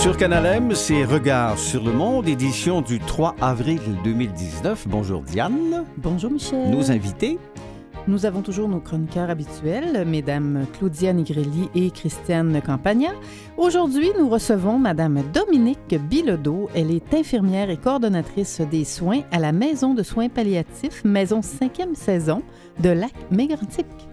Sur Canal M, c'est Regards sur le monde, édition du 3 avril 2019. Bonjour Diane. Bonjour Michel. Nos invités. Nous avons toujours nos chroniqueurs habituels, Mesdames Claudia Nigrelli et Christiane Campagna. Aujourd'hui, nous recevons Madame Dominique Bilodeau. Elle est infirmière et coordonnatrice des soins à la Maison de soins palliatifs, Maison 5e saison de Lac-Mégantic.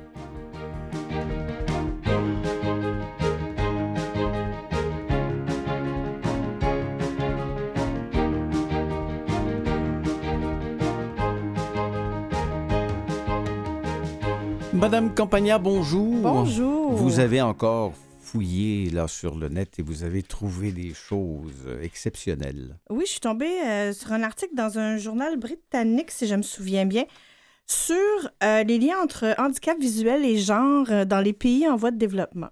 Madame Campagna, bonjour. Bonjour. Vous avez encore fouillé là sur le net et vous avez trouvé des choses exceptionnelles. Oui, je suis tombée euh, sur un article dans un journal britannique, si je me souviens bien, sur euh, les liens entre handicap visuel et genre euh, dans les pays en voie de développement.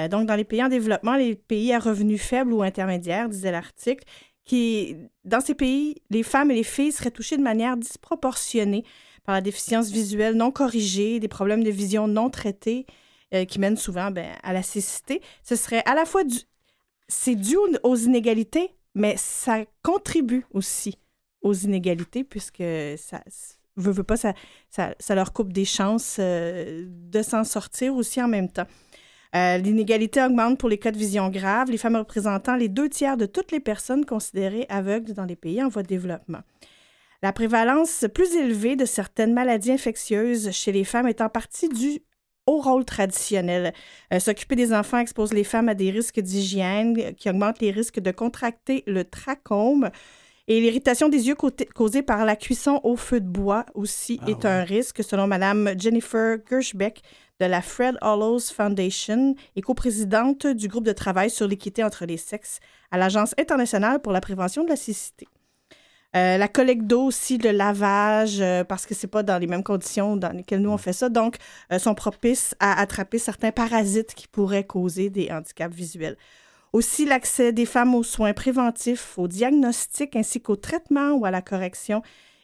Euh, donc, dans les pays en développement, les pays à revenus faibles ou intermédiaires, disait l'article, qui, dans ces pays, les femmes et les filles seraient touchées de manière disproportionnée par la déficience visuelle non corrigée, des problèmes de vision non traités euh, qui mènent souvent ben, à la cécité. Ce serait à la fois du... C'est dû aux inégalités, mais ça contribue aussi aux inégalités puisque ça veut, veut pas, ça, ça, ça leur coupe des chances euh, de s'en sortir aussi en même temps. Euh, L'inégalité augmente pour les cas de vision grave, les femmes représentant les deux tiers de toutes les personnes considérées aveugles dans les pays en voie de développement. La prévalence plus élevée de certaines maladies infectieuses chez les femmes est en partie due au rôle traditionnel. Euh, S'occuper des enfants expose les femmes à des risques d'hygiène qui augmentent les risques de contracter le trachome. Et l'irritation des yeux causée par la cuisson au feu de bois aussi Ah est ouais. un risque, selon Mme Jennifer Gershbeck de la Fred Hollows Foundation et coprésidente du groupe de travail sur l'équité entre les sexes à l'Agence internationale pour la prévention de la cécité. Euh, la collecte d'eau aussi, le lavage, euh, parce que c'est pas dans les mêmes conditions dans lesquelles nous on fait ça, donc euh, sont propices à attraper certains parasites qui pourraient causer des handicaps visuels. Aussi, l'accès des femmes aux soins préventifs, au diagnostic ainsi qu'au traitement ou à la correction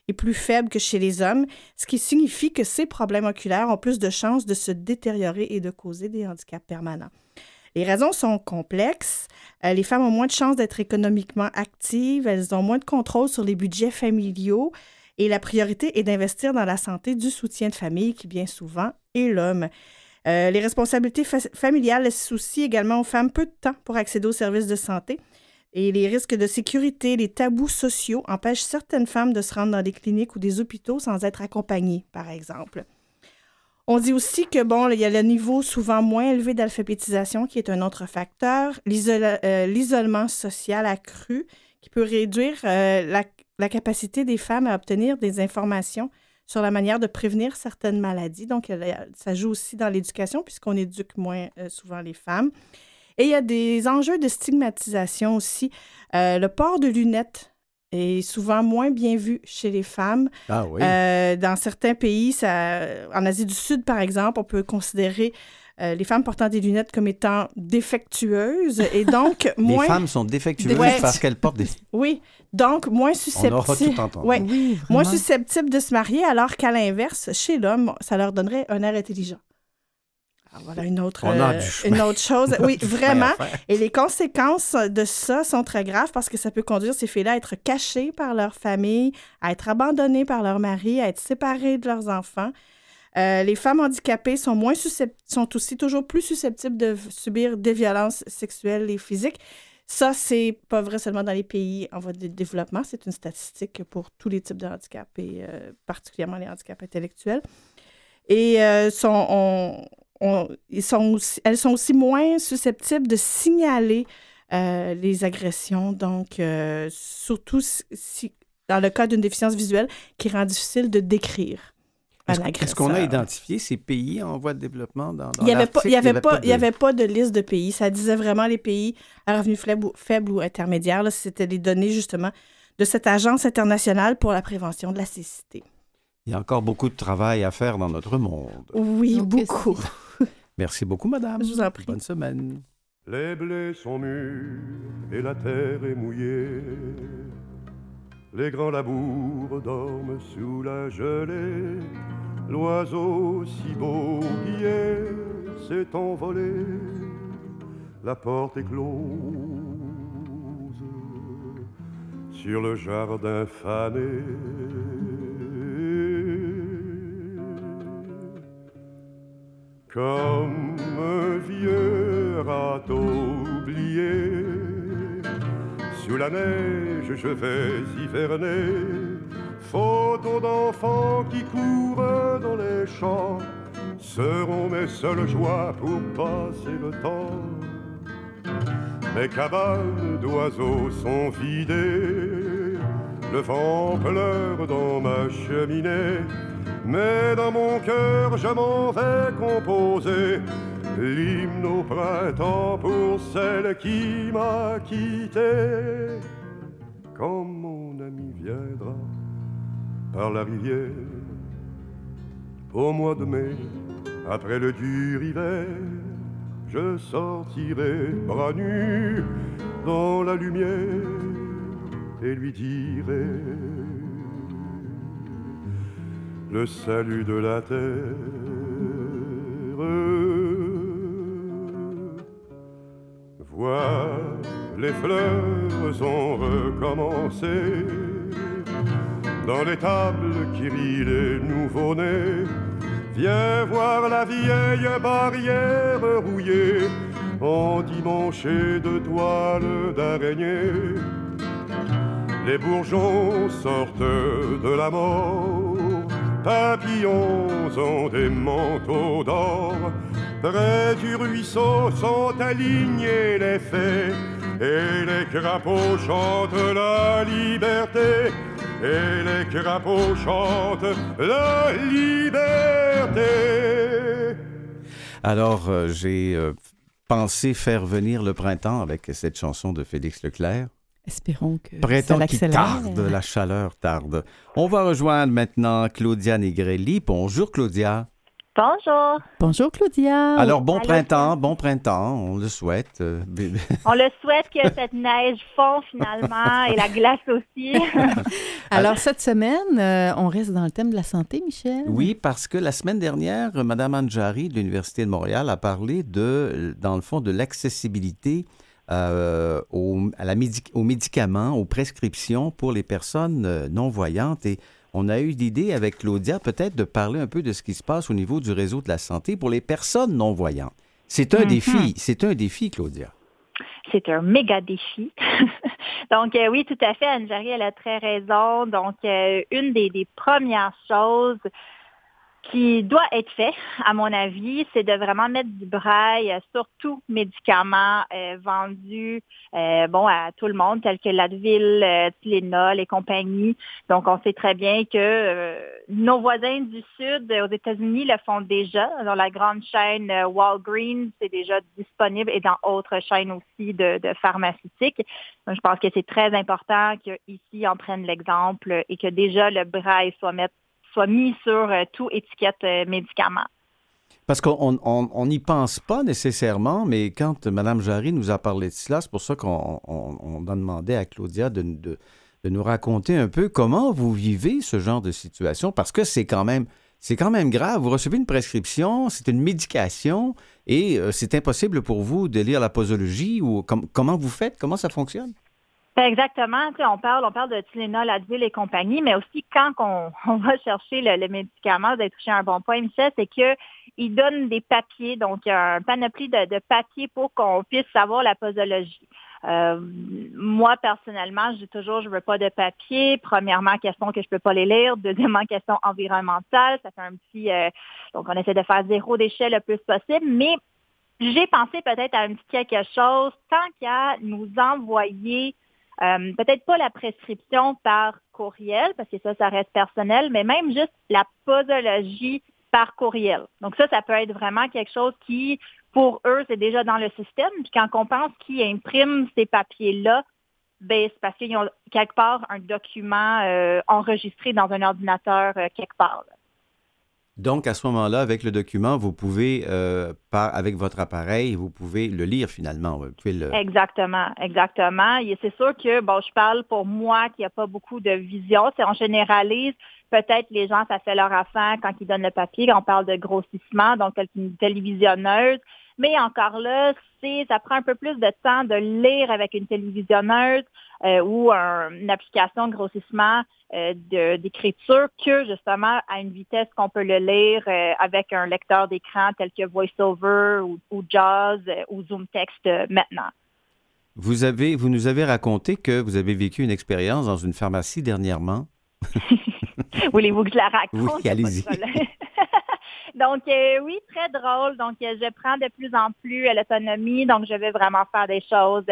est plus faible que chez les hommes, ce qui signifie que ces problèmes oculaires ont plus de chances de se détériorer et de causer des handicaps permanents. Les raisons sont complexes. Euh, les femmes ont moins de chances d'être économiquement actives, elles ont moins de contrôle sur les budgets familiaux et la priorité est d'investir dans la santé du soutien de famille qui bien souvent est l'homme. Euh, les responsabilités fa- familiales laissent aussi également aux femmes peu de temps pour accéder aux services de santé. Et les risques de sécurité, les tabous sociaux empêchent certaines femmes de se rendre dans des cliniques ou des hôpitaux sans être accompagnées, par exemple. On dit aussi que, bon, il y a le niveau souvent moins élevé d'alphabétisation qui est un autre facteur, euh, l'isolement social accru qui peut réduire euh, la, capacité des femmes à obtenir des informations sur la manière de prévenir certaines maladies. Donc, ça joue aussi dans l'éducation puisqu'on éduque moins euh, souvent les femmes. Et il y a des enjeux de stigmatisation aussi. Le port de lunettes est souvent moins bien vu chez les femmes. Ah oui. Euh, dans certains pays, ça, en Asie du Sud, par exemple, on peut considérer euh, les femmes portant des lunettes comme étant défectueuses et donc les moins... femmes sont défectueuses Ouais. parce qu'elles portent des... Oui, donc moins On aura susceptibles... tout entendu. Ouais. Oui, Moins susceptibles de se marier, alors qu'à l'inverse, chez l'homme, ça leur donnerait un air intelligent. Ah, voilà une autre, On a euh, du une autre chose. Oui, Du vraiment. Et les conséquences de ça sont très graves parce que ça peut conduire ces filles-là à être cachées par leur famille, à être abandonnées par leur mari, à être séparées de leurs enfants. Euh, les femmes handicapées sont, moins sont aussi toujours plus susceptibles de subir des violences sexuelles et physiques. Ça, c'est pas vrai seulement dans les pays en voie de développement, c'est une statistique pour tous les types de handicaps et euh, particulièrement les handicaps intellectuels. Et euh, sont, on- on- ils sont aussi- elles sont aussi moins susceptibles de signaler euh, les agressions, donc euh, surtout si, si- dans le cas d'une déficience visuelle qui rend difficile de décrire Est-ce est-ce qu'on a identifié ces pays en voie de développement dans, dans Il n'y avait, pas- il y avait, pas- de- il y avait pas de liste de pays. Ça disait vraiment les pays à revenus faibles ou, faibles ou intermédiaires. là. C'était les données, justement, de cette Agence internationale pour la prévention de la cécité. Il y a encore beaucoup de travail à faire dans notre monde. Oui, beaucoup. Merci beaucoup, madame. Je vous en prie. Bonne semaine. Les blés sont mûrs et la terre est mouillée. les grands labours dorment sous la gelée. L'oiseau si beau qui s'est envolé. La porte est close sur le jardin fané. Comme un vieux râteau oublié sous la neige je vais hiverner. Photos d'enfants qui courent dans les champs seront mes seules joies pour passer le temps. Mes cabanes d'oiseaux sont vidées, le vent pleure dans ma cheminée, mais dans mon cœur je m'en vais composer l'hymne au printemps pour celle qui m'a quitté. Quand mon ami viendra par la rivière, au mois de mai, après le dur hiver, je sortirai bras nus dans la lumière et lui dirai le salut de la terre. Vois, les fleurs ont recommencé. Dans les tables qui rient les nouveau-nés, viens voir la vieille barrière rouillée, endimanchée de toiles d'araignée. Les bourgeons sortent de la mort, papillons ont des manteaux d'or Près du ruisseau sont alignés les fées, et les crapauds chantent la liberté, et les crapauds chantent la liberté. Alors, euh, j'ai euh, pensé faire venir le printemps avec cette chanson de Félix Leclerc. Espérons que tarde, la chaleur tarde. On va rejoindre maintenant Claudia Negrelli. Bonjour Claudia. Bonjour. Bonjour Claudia. Alors, bon Allô, printemps, bon printemps, on le souhaite. Euh, On le souhaite que cette neige fond finalement et la glace aussi. Alors cette semaine, euh, on reste dans le thème de la santé, Michel? Oui, parce que la semaine dernière, Mme Anjari de l'Université de Montréal a parlé de, dans le fond, de l'accessibilité euh, aux, à la médic- aux médicaments, aux prescriptions pour les personnes euh, non-voyantes. Et on a eu l'idée avec Claudia peut-être de parler un peu de ce qui se passe au niveau du réseau de la santé pour les personnes non-voyantes. C'est un Mhm. défi, c'est un défi, Claudia. C'est un méga défi. Donc euh, oui, tout à fait, Anne-Marie, elle a très raison. Donc euh, une des, des premières choses qui doit être fait, à mon avis, c'est de vraiment mettre du braille sur tout médicament euh, vendu euh, bon, à tout le monde, tel que l'Advil, euh, et compagnie. Donc, on sait très bien que euh, nos voisins du Sud, aux États-Unis, le font déjà. Dans la grande chaîne euh, Walgreens, c'est déjà disponible et dans autres chaînes aussi de, de pharmaceutiques. Donc, je pense que c'est très important qu'ici, on prenne l'exemple et que déjà le braille soit, mettre- soit mis sur euh, tout étiquette euh, médicament. Parce qu'on on- on n'y pense pas nécessairement, mais quand Mme Jarry nous a parlé de cela, c'est pour ça qu'on on, on a demandé à Claudia de, de- de nous raconter un peu comment vous vivez ce genre de situation, parce que c'est quand même c'est quand même grave. Vous recevez une prescription, c'est une médication, et euh, c'est impossible pour vous de lire la posologie ou com- comment vous faites, comment ça fonctionne? Ben, Exactement. On parle, on parle de Tylenol, Advil et compagnie, mais aussi quand on, on va chercher le, le médicament, avez touché un bon point, Michel, c'est que il donne des papiers, donc il y a un panoplie de, de papiers pour qu'on puisse savoir la posologie. Euh, moi, personnellement, je dis toujours, je veux pas de papier. Premièrement, question que je peux pas les lire. Deuxièmement, question environnementale. Ça fait un petit, euh, donc on essaie de faire zéro déchet le plus possible, mais j'ai pensé peut-être à un petit quelque chose, tant qu'à nous envoyer euh, peut-être pas la prescription par courriel, parce que ça, ça reste personnel, mais même juste la posologie par courriel. Donc ça, ça peut être vraiment quelque chose qui, pour eux, c'est déjà dans le système. Puis quand on pense qu'ils impriment ces papiers-là, ben, c'est parce qu'ils ont quelque part un document euh, enregistré dans un ordinateur euh, quelque part. Donc, à ce moment-là, avec le document, vous pouvez, euh, par, avec votre appareil, vous pouvez le lire finalement. Le... Exactement, exactement. Et c'est sûr que, bon, je parle pour moi qui a pas beaucoup de vision. C'est on généralise. Peut-être les gens, ça fait leur affaire quand ils donnent le papier, on parle de grossissement, donc une télévisionneuse. Mais encore là, c'est, ça prend un peu plus de temps de lire avec une télévisionneuse euh, ou une application de grossissement euh, d'écriture que justement à une vitesse qu'on peut le lire euh, avec un lecteur d'écran tel que VoiceOver ou, ou JAWS ou ZoomText maintenant. Vous, avez, vous nous avez raconté que vous avez vécu une expérience dans une pharmacie dernièrement. Voulez-vous que je la raconte? Oui, allez-y. Donc, euh, oui, très drôle. Donc, euh, je prends de plus en plus l'autonomie. Donc, je vais vraiment faire des choses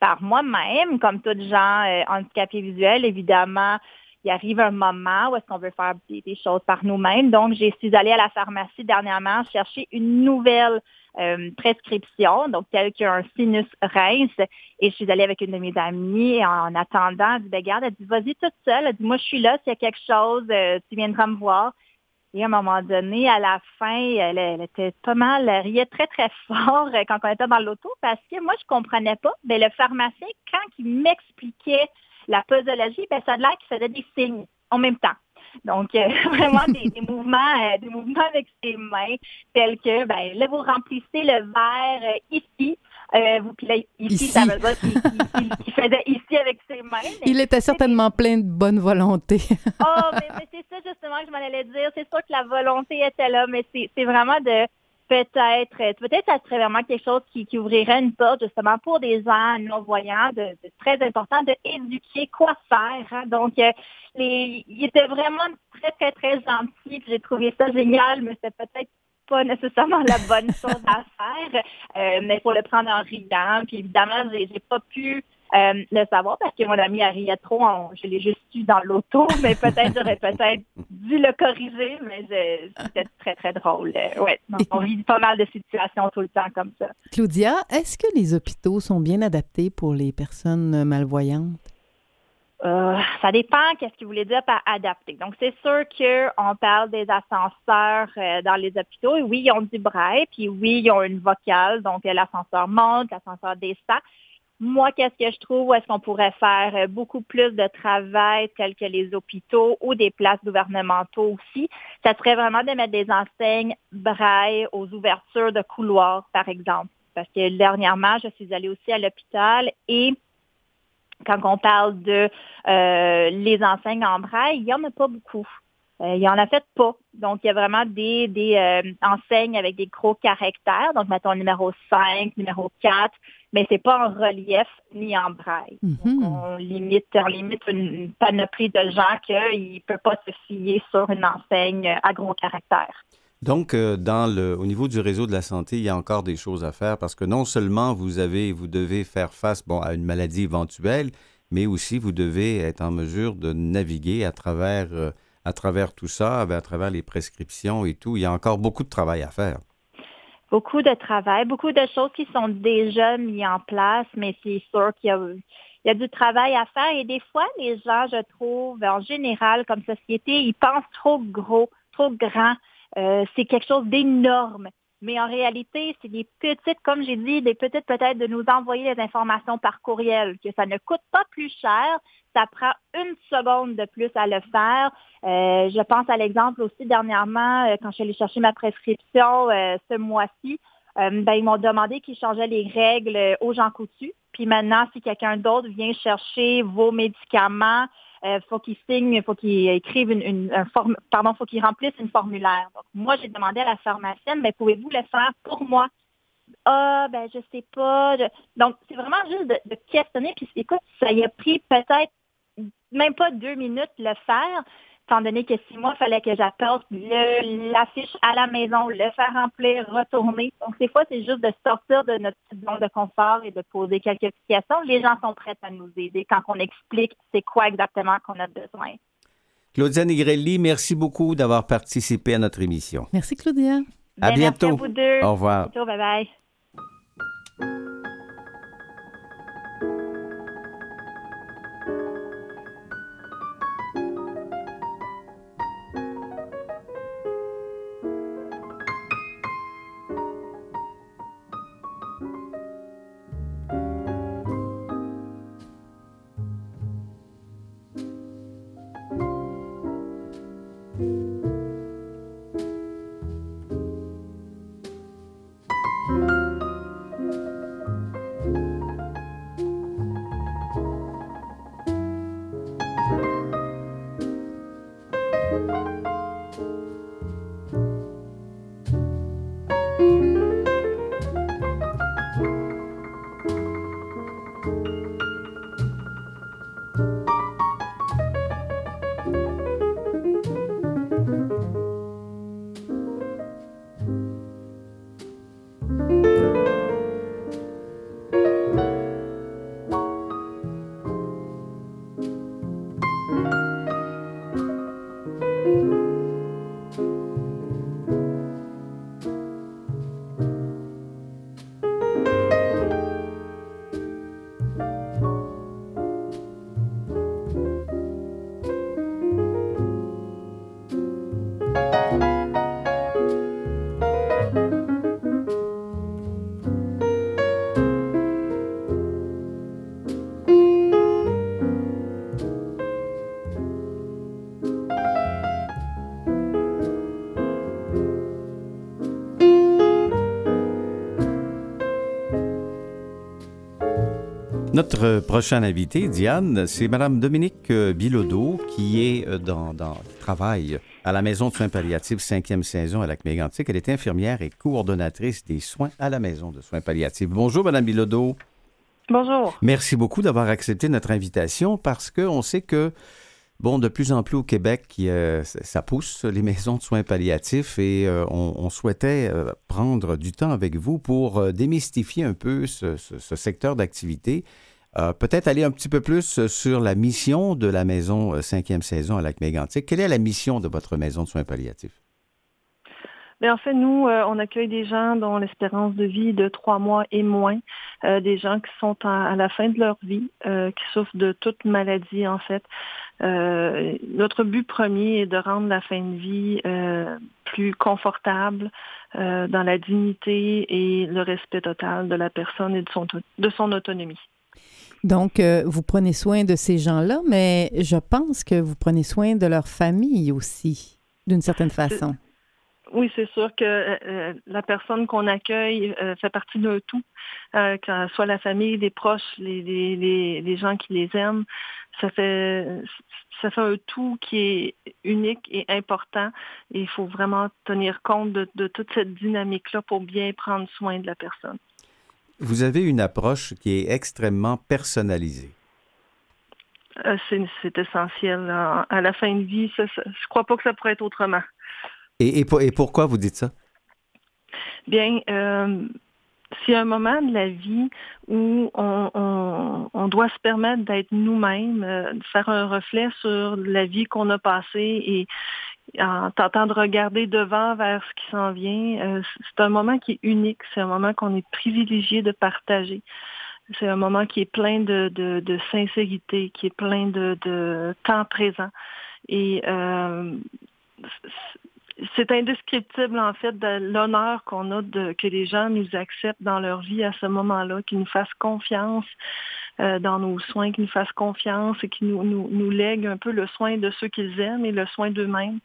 par moi-même, comme tous gens handicapés visuels. Évidemment, il arrive un moment où est-ce qu'on veut faire des, choses par nous-mêmes. Donc, je suis allée à la pharmacie dernièrement chercher une nouvelle prescription, donc telle qu'un sinus rince. Et je suis allée avec une de mes amies en attendant, elle dit, ben, garde, elle dit, vas-y toute seule. Elle dit, moi, je suis là, s'il y a quelque chose, tu viendras me voir. Et à un moment donné, à la fin, elle, était pas mal, elle riait très, très fort euh, quand on était dans l'auto parce que moi, je comprenais pas. Mais le pharmacien, quand il m'expliquait la posologie, ben, ça a l'air qu'il faisait des signes en même temps. Donc, euh, vraiment des, mouvements, euh, des mouvements avec ses mains, tels que, ben, là, vous remplissez le verre ici, euh, puis là, ici, ça veut dire qu'il faisait ici avec ses mains. Il était certainement plein de bonne volonté. oh, mais, c'est ça justement que je m'en allais dire. C'est sûr que la volonté était là, mais c'est vraiment de peut-être, peut-être ça serait vraiment quelque chose qui, ouvrirait une porte justement pour des gens non-voyants, de, très important d'éduquer quoi faire. Hein. Donc, euh, les, il était vraiment très, très, très gentil. J'ai trouvé ça génial, mais c'est peut-être pas nécessairement la bonne chose à faire, euh, mais pour le prendre en riant. Puis évidemment, j'ai, pas pu euh, le savoir parce que mon ami riait trop. je l'ai juste eu dans l'auto, mais peut-être j'aurais peut-être dû le corriger, mais c'était très, très drôle. Euh, ouais, on vit pas mal de situations tout le temps comme ça. Claudia, est-ce que les hôpitaux sont bien adaptés pour les personnes malvoyantes? Euh, ça dépend qu'est-ce que vous voulez dire par adapter. Donc, c'est sûr qu'on parle des ascenseurs euh, dans les hôpitaux. Et oui, ils ont du braille, puis oui, ils ont une vocale. Donc, l'ascenseur monte, l'ascenseur descend. Moi, qu'est-ce que je trouve? Est-ce qu'on pourrait faire euh, beaucoup plus de travail tel que les hôpitaux ou des places gouvernementaux aussi? Ça serait vraiment de mettre des enseignes braille aux ouvertures de couloirs, par exemple. Parce que dernièrement, je suis allée aussi à l'hôpital et quand on parle de euh, les enseignes en braille, il n'y en a pas beaucoup. Euh, il n'y en a fait pas. Donc, il y a vraiment des, des euh, enseignes avec des gros caractères. Donc, mettons numéro 5, numéro 4, mais c'est pas en relief ni en braille. Mm-hmm. on limite, on limite une, panoplie de gens qu'ils ne peuvent pas se fier sur une enseigne à gros caractères. Donc, euh, dans le, au niveau du réseau de la santé, il y a encore des choses à faire parce que non seulement vous avez, vous devez faire face bon, à une maladie éventuelle, mais aussi vous devez être en mesure de naviguer à travers, euh, à travers tout ça, à travers les prescriptions et tout. Il y a encore beaucoup de travail à faire. Beaucoup de travail, beaucoup de choses qui sont déjà mises en place, mais c'est sûr qu'il y a, il y a du travail à faire et des fois, les gens, je trouve, en général, comme société, ils pensent trop gros, trop grand. Euh, c'est quelque chose d'énorme. Mais en réalité, c'est des petites, comme j'ai dit, des petites peut-être de nous envoyer des informations par courriel, que ça ne coûte pas plus cher, ça prend une seconde de plus à le faire. Euh, je pense à l'exemple aussi dernièrement, euh, quand je suis allée chercher ma prescription ce mois-ci, ben, ils m'ont demandé qu'ils changeaient les règles aux gens coutus. Puis maintenant, si quelqu'un d'autre vient chercher vos médicaments, euh, faut qu'il signe, faut qu'il écrive une, une un forme, pardon, faut qu'il remplisse une formulaire. Donc, moi, j'ai demandé à la pharmacienne, mais pouvez-vous le faire pour moi? Ah, ben, je sais pas. Donc, c'est vraiment juste de, de questionner. Puis, écoute, ça y a pris peut-être même pas deux minutes le faire étant donné que si moi, il fallait que j'apporte l'affiche à la maison, le faire remplir, retourner. Donc, des fois, c'est juste de sortir de notre petite zone de confort et de poser quelques questions. Les gens sont prêts à nous aider quand on explique c'est quoi exactement qu'on a besoin. Claudia Nigrelli, merci beaucoup d'avoir participé à notre émission. Merci, Claudia. À bientôt. Merci à vous deux. Au revoir. À bientôt, bye bye. Notre prochaine invitée, Diane, c'est Mme Dominique euh, Bilodeau, qui est euh, dans, dans travail à la Maison de soins palliatifs, cinquième saison à lac mégantic Elle est infirmière et coordonnatrice des soins à la Maison de soins palliatifs. Bonjour, Mme Bilodeau. Bonjour. Merci beaucoup d'avoir accepté notre invitation parce qu'on sait que, bon, de plus en plus au Québec, euh, ça pousse les maisons de soins palliatifs et on, souhaitait prendre du temps avec vous pour démystifier un peu ce, ce secteur d'activité euh, peut-être aller un petit peu plus euh, sur la mission de la maison euh, cinquième saison à Lac-Mégantic. Quelle est la mission de votre maison de soins palliatifs? Bien, en fait, nous, on accueille des gens dont l'espérance de vie est de trois mois et moins, des gens qui sont à, la fin de leur vie, qui souffrent de toute maladie, en fait. notre but premier est de rendre la fin de vie plus confortable, dans la dignité et le respect total de la personne et de son, de son autonomie. Donc, euh, vous prenez soin de ces gens-là, mais je pense que vous prenez soin de leur famille aussi, d'une certaine façon. Oui, c'est sûr que euh, euh, la personne qu'on accueille fait partie d'un tout, que soit la famille, les proches, les, les, les, gens qui les aiment. Ça fait, ça fait un tout qui est unique et important. Et il faut vraiment tenir compte de, de toute cette dynamique-là pour bien prendre soin de la personne. Vous avez une approche qui est extrêmement personnalisée. Euh, c'est essentiel. À la fin de vie, je ne crois pas que ça pourrait être autrement. Et, et, pourquoi vous dites ça? Bien, euh, c'est un moment de la vie où on, doit se permettre d'être nous-mêmes, euh, de faire un reflet sur la vie qu'on a passée et, en tentant de regarder devant vers ce qui s'en vient. Euh, c'est un moment qui est unique, c'est un moment qu'on est privilégié de partager. C'est un moment qui est plein de, sincérité, qui est plein de, temps présent. Et euh, c'est indescriptible en fait de l'honneur qu'on a de que les gens nous acceptent dans leur vie à ce moment-là, qu'ils nous fassent confiance dans nos soins, qu'ils nous fassent confiance et qu'ils nous, nous, nous lèguent un peu le soin de ceux qu'ils aiment et le soin d'eux-mêmes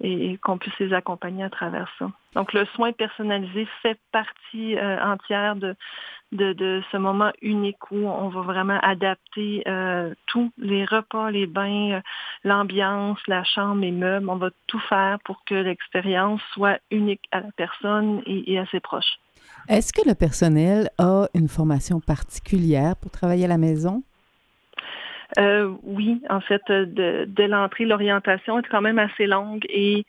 et, qu'on puisse les accompagner à travers ça. Donc le soin personnalisé fait partie euh, entière de, de, ce moment unique où on va vraiment adapter euh, tous les repas, les bains, euh, l'ambiance, la chambre, les meubles. On va tout faire pour que l'expérience soit unique à la personne et, à ses proches. Est-ce que le personnel a une formation particulière pour travailler à la maison? Euh, oui, en fait, de, dès l'entrée, l'orientation est quand même assez longue et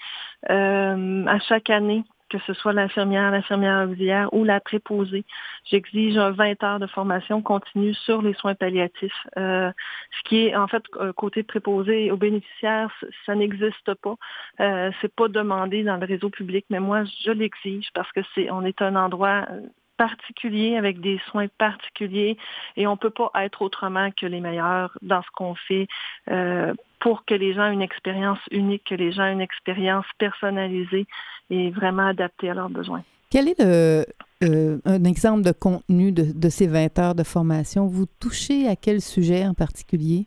à chaque année, que ce soit l'infirmière, l'infirmière auxiliaire ou la préposée. J'exige un 20 heures de formation continue sur les soins palliatifs. Euh, ce qui est, en fait, euh, côté préposé aux bénéficiaires, ça n'existe pas. Euh, c'est pas demandé dans le réseau public, mais moi, je l'exige parce que c'est, on est un endroit euh, particulier avec des soins particuliers et on ne peut pas être autrement que les meilleurs dans ce qu'on fait euh, pour que les gens aient une expérience unique, que les gens aient une expérience personnalisée et vraiment adaptée à leurs besoins. Quel est le, euh, un exemple de contenu de, de, ces 20 heures de formation? Vous touchez à quel sujet en particulier?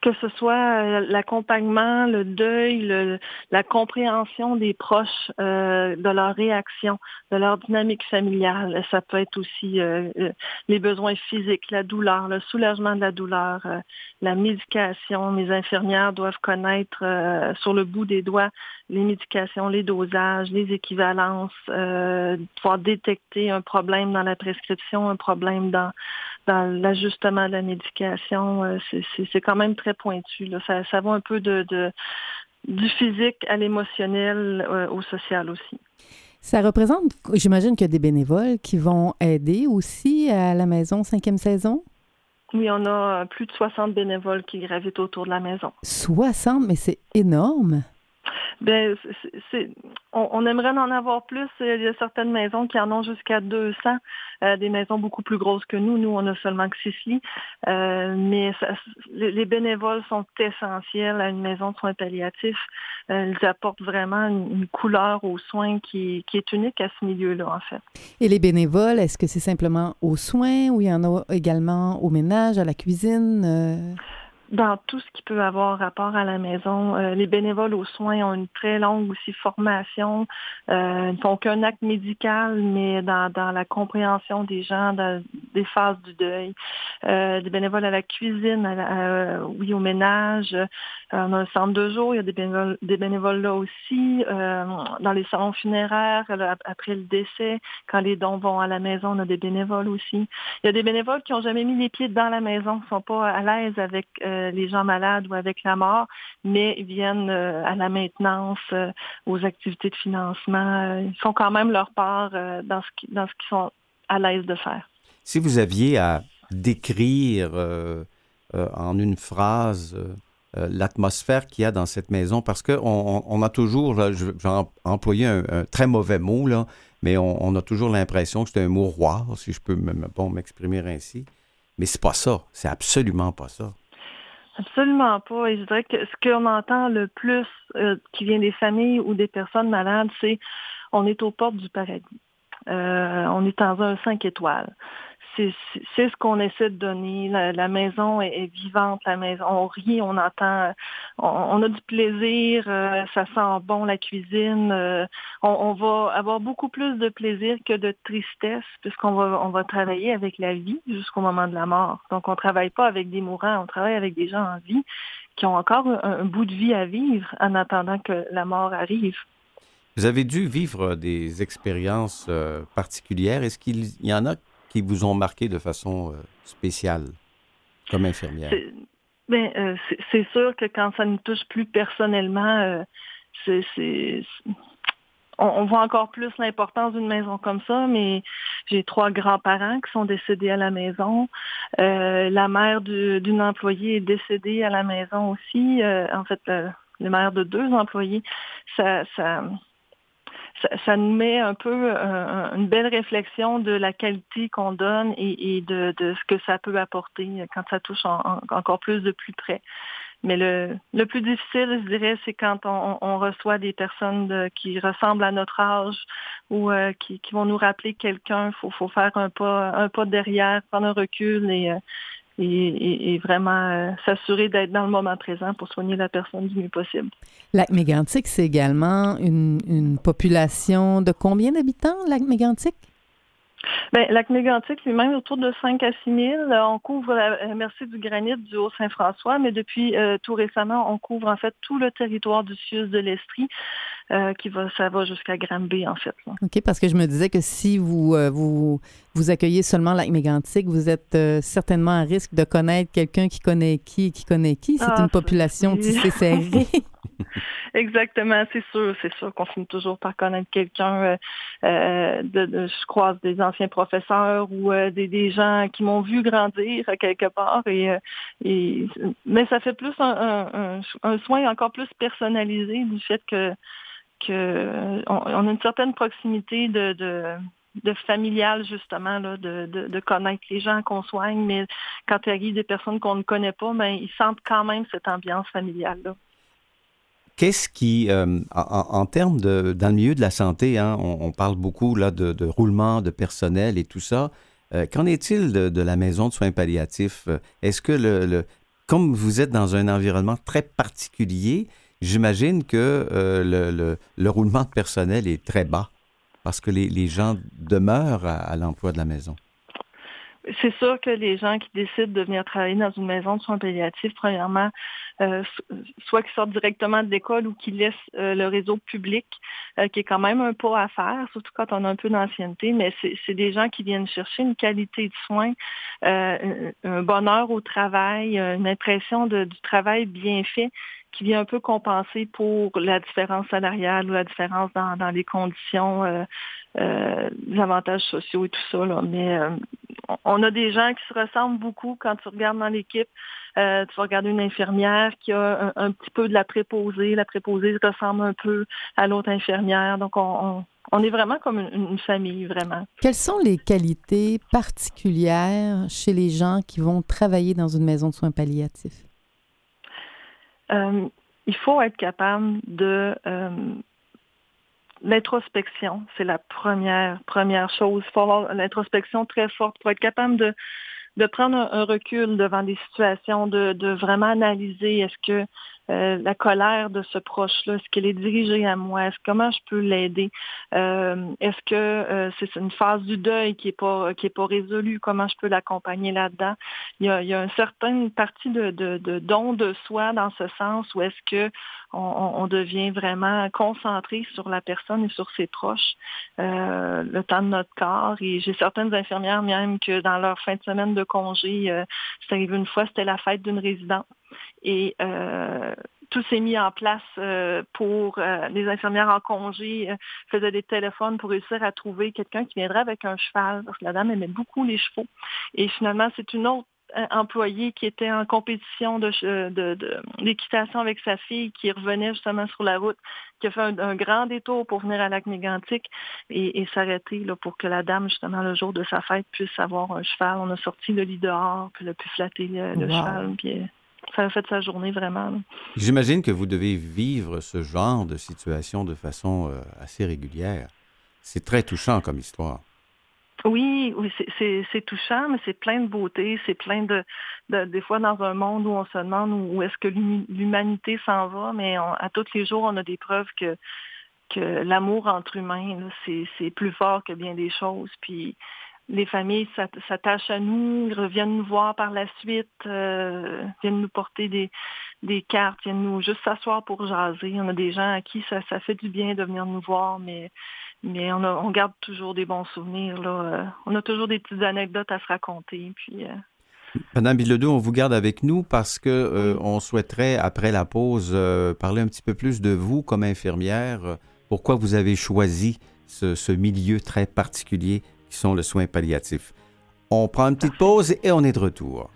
Que ce soit euh, l'accompagnement, le deuil, la compréhension des proches, euh, de leur réaction, de leur dynamique familiale. Ça peut être aussi euh, les besoins physiques, la douleur, le soulagement de la douleur, la médication. Les infirmières doivent connaître sur le bout des doigts les médications, les dosages, les équivalences, pouvoir détecter un problème dans la prescription, un problème dans dans l'ajustement de la médication. Euh, c'est quand même très pointu. Ça, ça va un peu de, du physique à l'émotionnel, euh, au social aussi. Ça représente, j'imagine qu'il y a des bénévoles qui vont aider aussi à la maison cinquième saison? Oui, on a plus de 60 bénévoles qui gravitent autour de la maison. 60, mais c'est énorme. C'est, on, aimerait en avoir plus. Il y a certaines maisons qui en ont jusqu'à 200, euh, des maisons beaucoup plus grosses que nous. Nous, on a seulement que 6 lits. Euh, mais les bénévoles sont essentiels à une maison de soins palliatifs. Euh, ils apportent vraiment une, couleur aux soins qui, qui, est unique à ce milieu-là, en fait. Et les bénévoles, est-ce que c'est simplement aux soins ou il y en a également au ménage, à la cuisine? Dans tout ce qui peut avoir rapport à la maison. Euh, les bénévoles aux soins ont une très longue aussi formation. Euh, ils ne font qu'un acte médical, mais dans, dans la compréhension des gens, dans, des phases du deuil. Euh, des bénévoles à la cuisine, à oui, au ménage. Euh, on a un centre de jour, il y a des bénévoles, des bénévoles là aussi. dans les salons funéraires, après le décès, quand les dons vont à la maison, on a des bénévoles aussi. Il y a des bénévoles qui n'ont jamais mis les pieds dans la maison, qui ne sont pas à l'aise avec euh, les gens malades ou avec la mort, mais ils viennent euh, à la maintenance, euh, aux activités de financement. ils font quand même leur part dans ce qu'ils sont à l'aise de faire. Si vous aviez à décrire en une phrase l'atmosphère qu'il y a dans cette maison, parce qu'on on, a toujours, je vais employer un, très mauvais mot, là, mais on, a toujours l'impression que c'est un mot roi, si je peux m'exprimer ainsi. Mais c'est pas ça. C'est absolument pas ça. Absolument pas. Et je dirais que ce qu'on entend le plus euh, qui vient des familles ou des personnes malades, c'est on est aux portes du paradis. Euh, on est dans un cinq étoiles c'est ce qu'on essaie de donner. La, maison est, vivante, la maison, on rit, on entend, on, a du plaisir, euh, ça sent bon la cuisine. Euh, on, va avoir beaucoup plus de plaisir que de tristesse puisqu'on va, on va travailler avec la vie jusqu'au moment de la mort. Donc on travaille pas avec des mourants, on travaille avec des gens en vie qui ont encore un, bout de vie à vivre en attendant que la mort arrive. Vous avez dû vivre des expériences euh, particulières. Est-ce qu'il y en a qui vous ont marqué de façon euh, spéciale comme infirmière? Ben, euh, c'est sûr que quand ça nous touche plus personnellement, euh, c'est on, voit encore plus l'importance d'une maison comme ça, mais j'ai trois grands-parents qui sont décédés à la maison. la mère d'une employée est décédée à la maison aussi. en fait, le mère de deux employés. Ça, ça, ça, nous met un peu euh, une belle réflexion de la qualité qu'on donne et, de, ce que ça peut apporter quand ça touche encore plus de plus près. Mais le, le plus difficile, je dirais, c'est quand on, reçoit des personnes qui ressemblent à notre âge ou euh, qui, vont nous rappeler quelqu'un. Il faut, faire un pas, un pas derrière, prendre un recul et, euh, et, vraiment euh, s'assurer d'être dans le moment présent pour soigner la personne du mieux possible. Lac Mégantic, c'est également une, une, population de combien d'habitants, Lac Mégantic? Bien, lac Mégantic lui-même, autour de 5 à 6 000. On couvre la merci du granit du Haut-Saint-François, mais depuis euh, tout récemment, on couvre en fait tout le territoire du Sius de l'Estrie, euh, qui va, ça va jusqu'à Granby, en fait. OK, parce que je me disais que si vous, euh, vous, vous accueillez seulement lac Mégantic, vous êtes certainement à risque de connaître quelqu'un qui connaît qui et qui connaît qui. C'est ah, une population tissée serrée. Exactement, c'est sûr, c'est sûr qu'on finit toujours par connaître quelqu'un. Euh, euh, de, je croise des anciens professeurs ou euh, des, gens qui m'ont vu grandir quelque part. Et, mais ça fait plus un, soin encore plus personnalisé du fait que, que on, a une certaine proximité de, de justement, là, de, de, connaître les gens qu'on soigne, mais quand il y a des personnes qu'on ne connaît pas, ben, ils sentent quand même cette ambiance familiale-là. Qu'est-ce qui, euh, en, termes de, dans le milieu de la santé, hein, on, parle beaucoup là de, roulement de personnel et tout ça. Euh, qu'en est-il de, la maison de soins palliatifs? Est-ce que le, comme vous êtes dans un environnement très particulier, j'imagine que le, le, roulement de personnel est très bas parce que les gens demeurent à l'emploi de la maison. C'est sûr que les gens qui décident de venir travailler dans une maison de soins palliatifs, premièrement, euh, soit qui sortent directement de l'école ou qui laissent euh, le réseau public, euh, qui est quand même un pas à faire, surtout quand on a un peu d'ancienneté, mais c'est des gens qui viennent chercher une qualité de soins, un bonheur au travail, une impression du travail bien fait qui vient un peu compenser pour la différence salariale ou la différence dans, les conditions, les avantages sociaux et tout ça. Là. Mais on a des gens qui se ressemblent beaucoup quand tu regardes dans l'équipe. Euh, tu vas regarder une infirmière qui a un, petit peu de la préposée. La préposée ressemble un peu à l'autre infirmière. Donc, on, est vraiment comme une, famille, vraiment. Quelles sont les qualités particulières chez les gens qui vont travailler dans une maison de soins palliatifs? Euh, il faut être capable de euh, L'introspection, c'est la première, première chose. Il faut avoir l'introspection très forte pour être capable de, de prendre un, recul devant des situations, de, de vraiment analyser est-ce que euh, la colère de ce proche-là, est-ce qu'elle est dirigée à moi? Est-ce comment je peux l'aider? Euh, est-ce que euh, c'est une phase du deuil qui n'est pas qui est pas résolue? Comment je peux l'accompagner là-dedans? Il y a, il y a une certaine partie de, de, de don de soi dans ce sens où est-ce que on, devient vraiment concentré sur la personne et sur ses proches le temps de notre corps. Et j'ai certaines infirmières même que dans leur fin de semaine de congé, c'est arrivé une fois, c'était la fête d'une résidente. Et euh, tout s'est mis en place euh, pour euh, les infirmières en congé, faisaient des téléphones pour réussir à trouver quelqu'un qui viendrait avec un cheval, parce que la dame aimait beaucoup les chevaux. Et finalement, c'est une autre employée qui était en compétition d'équitation de, avec sa fille, qui revenait justement sur la route, qui a fait un, grand détour pour venir à lac mégantic et, s'arrêter pour que la dame, justement, le jour de sa fête, puisse avoir un cheval. On a sorti le lit dehors, puis elle a pu flatter le, cheval. Puis, ça a fait sa journée vraiment. J'imagine que vous devez vivre ce genre de situation de façon euh, assez régulière. C'est très touchant comme histoire. Oui, oui, c'est touchant, mais c'est plein de beauté, c'est plein de, des fois dans un monde où on se demande où est-ce que l'humanité s'en va, mais à tous les jours, on a des preuves que que l'amour entre humains, c'est plus fort que bien des choses. Puis les familles s'attachent à nous, reviennent nous voir par la suite, euh, viennent nous porter des, des cartes, viennent nous juste s'asseoir pour jaser. On a des gens à qui ça, ça fait du bien de venir nous voir, mais, mais on, on garde toujours des bons souvenirs. Là. Euh, on a toujours des petites anecdotes à se raconter. Puis, euh, Madame Bilodeau, on vous garde avec nous parce que on souhaiterait, après la pause, parler un petit peu plus de vous comme infirmière. Pourquoi vous avez choisi ce, ce milieu très particulier qui sont le soin palliatif. On prend une petite pause et on est de retour.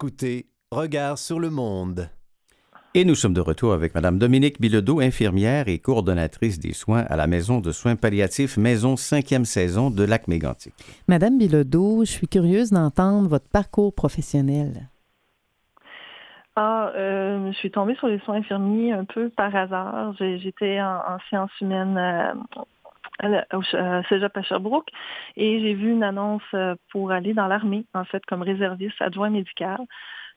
Écoutez Regard sur le monde. Et nous sommes de retour avec Mme Dominique Bilodeau, infirmière et coordonnatrice des soins à la Maison de soins palliatifs, Maison 5e saison de Lac-Mégantic. Madame Bilodeau, je suis curieuse d'entendre votre parcours professionnel. Ah, euh, je suis tombée sur les soins infirmiers un peu par hasard. J'étais en, sciences humaines euh, au Cégep à Sherbrooke et j'ai vu une annonce euh, pour aller dans l'armée, en fait, comme réserviste adjoint médical.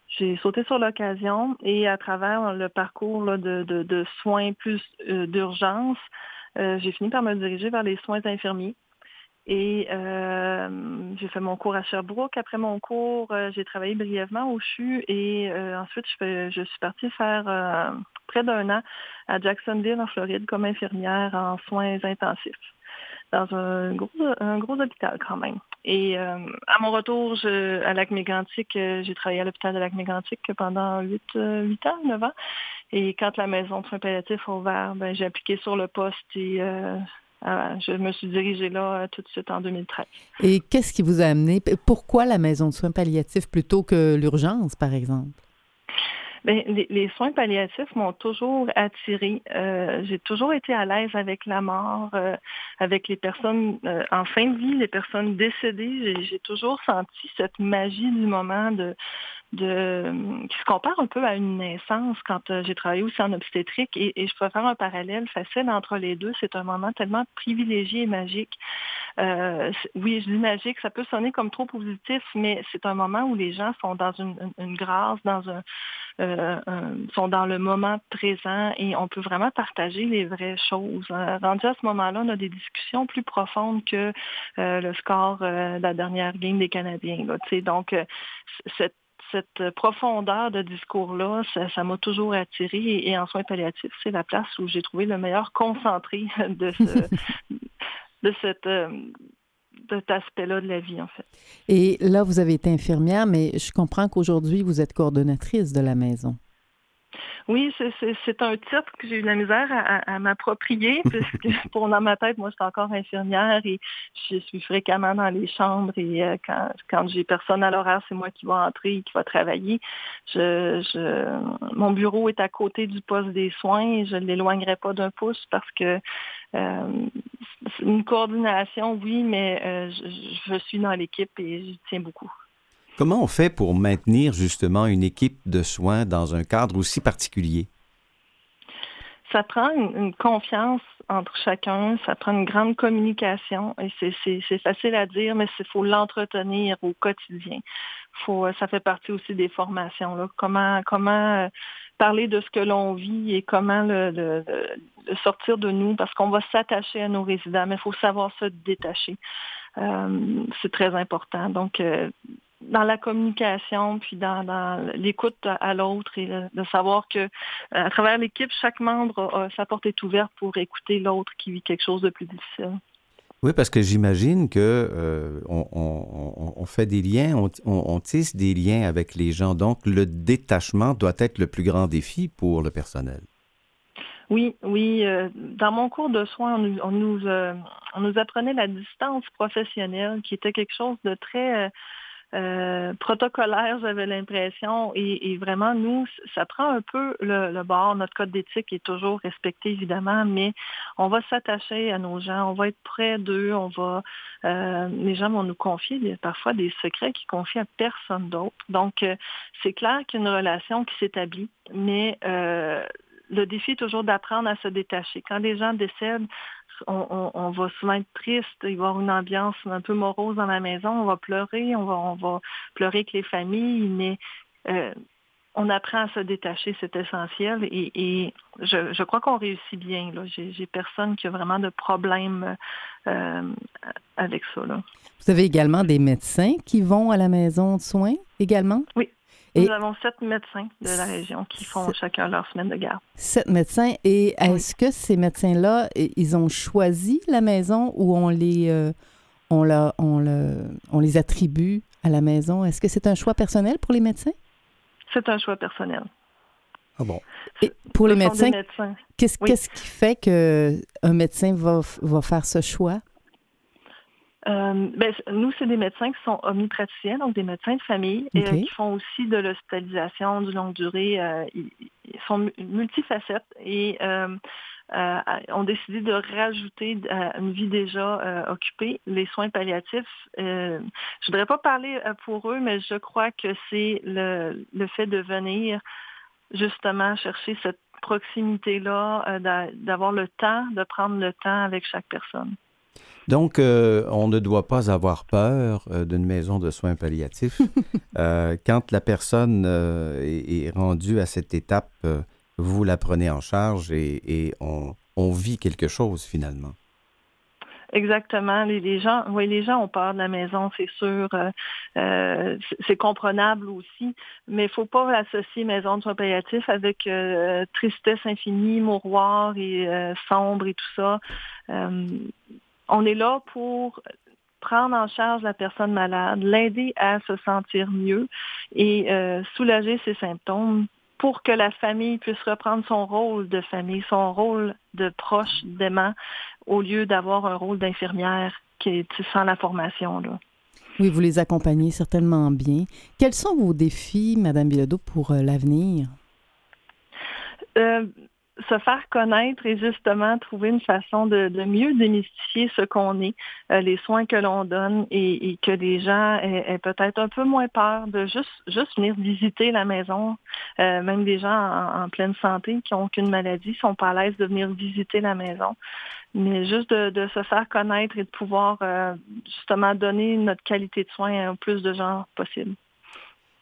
J'ai sauté sur l'occasion et à travers le parcours de, soins plus euh, d'urgence, euh, j'ai fini par me diriger vers les soins infirmiers. Et j'ai fait mon cours à Sherbrooke. Après mon cours, j'ai travaillé brièvement au CHU et ensuite je, suis partie faire près d'un an à Jacksonville, en Floride, comme infirmière en soins intensifs. dans un gros, un gros hôpital quand même. Et à mon retour je, à Lac-Mégantic, j'ai travaillé à l'hôpital de Lac-Mégantic pendant 8, 8 ans, 9 ans. Et quand la maison de soins palliatifs a ouvert, ben, j'ai appliqué sur le poste et je me suis dirigée là tout de suite en 2013. Et qu'est-ce qui vous a amené? Pourquoi la maison de soins palliatifs plutôt que l'urgence, par exemple? Bien, les, soins palliatifs m'ont toujours attiré. Euh, j'ai toujours été à l'aise avec la mort, euh, avec les personnes euh, en fin de vie, les personnes décédées. J'ai toujours senti cette magie du moment de, de qui se compare un peu à une naissance quand euh, j'ai travaillé aussi en obstétrique et, je peux faire un parallèle facile entre les deux. C'est un moment tellement privilégié et magique. Euh, oui, je dis magique, ça peut sonner comme trop positif, mais c'est un moment où les gens sont dans une, grâce, dans euh, un, sont dans le moment présent et on peut vraiment partager les vraies choses. rendu à ce moment-là, on a des discussions plus profondes que le score de la dernière game des Canadiens. Là, donc, cette cette profondeur de discours-là, ça m'a toujours attiré. Et, en soins palliatifs, c'est la place où j'ai trouvé le meilleur concentré de, de cette euh, de cet aspect-là de la vie, en fait. Et là, vous avez été infirmière, mais je comprends qu'aujourd'hui, vous êtes coordonnatrice de la maison. Oui, c'est un titre que j'ai eu de la misère à, m'approprier, puisque pour dans ma tête, moi, je suis encore infirmière et je suis fréquemment dans les chambres et euh, quand, quand j'ai personne à l'horaire, c'est moi qui vais entrer et qui va travailler. Je, mon bureau est à côté du poste des soins et je ne l'éloignerai pas d'un pouce parce que euh, une coordination, oui, mais euh, je, je suis dans l'équipe et je tiens beaucoup. Comment on fait pour maintenir justement une équipe de soins dans un cadre aussi particulier? Ça prend une, confiance entre chacun, ça prend une grande communication et c'est facile à dire, mais il faut l'entretenir au quotidien. Faut, ça fait partie aussi des formations. Comment, comment euh, parler de ce que l'on vit et comment le, sortir de nous, parce qu'on va s'attacher à nos résidents, mais il faut savoir se détacher. Euh, c'est très important. Donc, euh, dans la communication, puis dans, l'écoute à l'autre et de savoir que à travers l'équipe, chaque membre, sa porte est ouverte pour écouter l'autre qui vit quelque chose de plus difficile. Oui, parce que j'imagine que euh, on, fait des liens, on, tisse des liens avec les gens. Donc, le détachement doit être le plus grand défi pour le personnel. Oui, oui. Euh, dans mon cours de soins, on, nous, euh, on nous apprenait la distance professionnelle, qui était quelque chose de très euh, protocolaire, j'avais l'impression. Et, vraiment, nous, ça prend un peu le, bord. Notre code d'éthique est toujours respecté, évidemment, mais on va s'attacher à nos gens, on va être près d'eux, on va. Euh, les gens vont nous confier parfois des secrets qu'ils confient à personne d'autre. Donc, euh, c'est clair qu'il y a une relation qui s'établit, mais le défi est toujours d'apprendre à se détacher. Quand les gens décèdent, on, va souvent être triste, il va y avoir une ambiance un peu morose dans la maison, on va pleurer, on va, on va pleurer avec les familles, mais euh, on apprend à se détacher, c'est essentiel. Et, je, crois qu'on réussit bien. J'ai personne qui a vraiment de problème euh, avec ça. Vous avez également des médecins qui vont à la maison de soins également? Oui, nous avons sept médecins de la région qui font chacun leur semaine de garde. Sept médecins. Et est-ce que ces médecins-là, ils ont choisi la maison ou on les, euh, on, on, les attribue à la maison? Est-ce que c'est un choix personnel pour les médecins? C'est un choix personnel. Ah bon? Et pour les médecins, qu'est-ce qui fait qu'un médecin va, va faire ce choix? Euh, ben, nous, c'est des médecins qui sont omnipraticiens, donc des médecins de famille, et euh, qui font aussi de l'hospitalisation du longue durée. Euh, ils, sont multifacettes et ont décidé de rajouter une vie déjà occupée les soins palliatifs. je ne voudrais pas parler pour eux, mais je crois que c'est le, le fait de venir justement chercher cette proximité-là, d'avoir le temps, de prendre le temps avec chaque personne. Donc, euh, on ne doit pas avoir peur euh, d'une maison de soins palliatifs. Euh, quand la personne est, rendue à cette étape, vous la prenez en charge et, on, vit quelque chose finalement. Exactement. Les, gens, oui, les gens ont peur de la maison, c'est sûr. c'est comprenable aussi, mais il ne faut pas associer maison de soins palliatifs avec tristesse infinie, mouroir et sombre et tout ça on est là pour prendre en charge la personne malade, l'aider à se sentir mieux et euh, soulager ses symptômes pour que la famille puisse reprendre son rôle de famille, son rôle de proche, d'aimant, au lieu d'avoir un rôle d'infirmière qui est sans la formation. Là. Oui, vous les accompagnez certainement bien. Quels sont vos défis, Madame Bilodeau, pour euh, l'avenir? Euh, se faire connaître et justement trouver une façon de, mieux démystifier ce qu'on est, euh, les soins que l'on donne et, que les gens aient, peut-être un peu moins peur de juste, juste venir visiter la maison. Euh, même des gens en, pleine santé qui n'ont aucune maladie sont pas à l'aise de venir visiter la maison. Mais juste de, se faire connaître et de pouvoir euh, justement donner notre qualité de soins à plus de gens possible.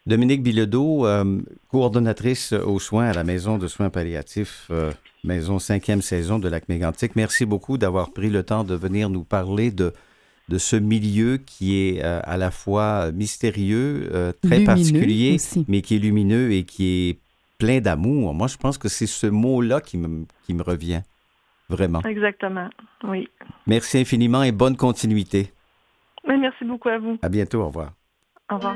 Dominique Bilodeau, euh, coordonnatrice aux soins à la Maison de soins palliatifs, euh, Maison cinquième saison de Lac Mégantic. Merci beaucoup d'avoir pris le temps de venir nous parler de, de ce milieu qui est euh, à la fois mystérieux, très particulier, mais qui est lumineux et qui est plein d'amour. Moi, je pense que c'est ce mot-là qui me, qui me revient, vraiment. Exactement, oui. Merci infiniment et bonne continuité. Oui, merci beaucoup à vous. À bientôt, au revoir. Au revoir.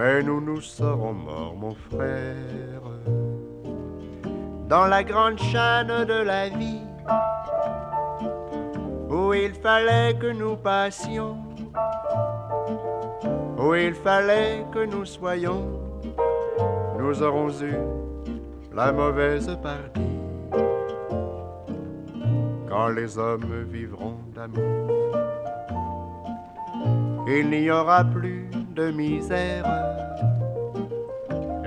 mais nous nous serons morts, mon frère. Dans la grande chaîne de la vie, où il fallait que nous passions, où il fallait que nous soyons, nous aurons eu la mauvaise partie. Quand les hommes vivront d'amour, il n'y aura plus de misère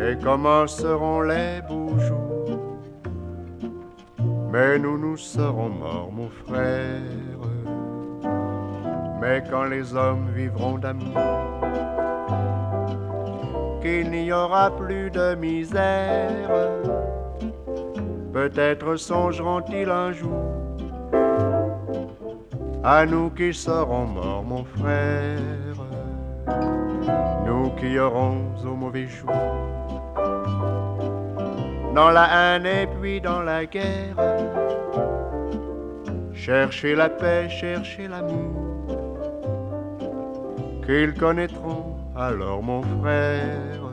et commenceront les beaux jours. Mais nous nous serons morts, mon frère. Mais quand les hommes vivront d'amour, qu'il n'y aura plus de misère, peut-être songeront-ils un jour à nous qui serons morts, mon frère nous qui aurons au mauvais jour. Dans la haine et puis dans la guerre, chercher la paix, chercher l'amour, qu'ils connaîtront alors mon frère.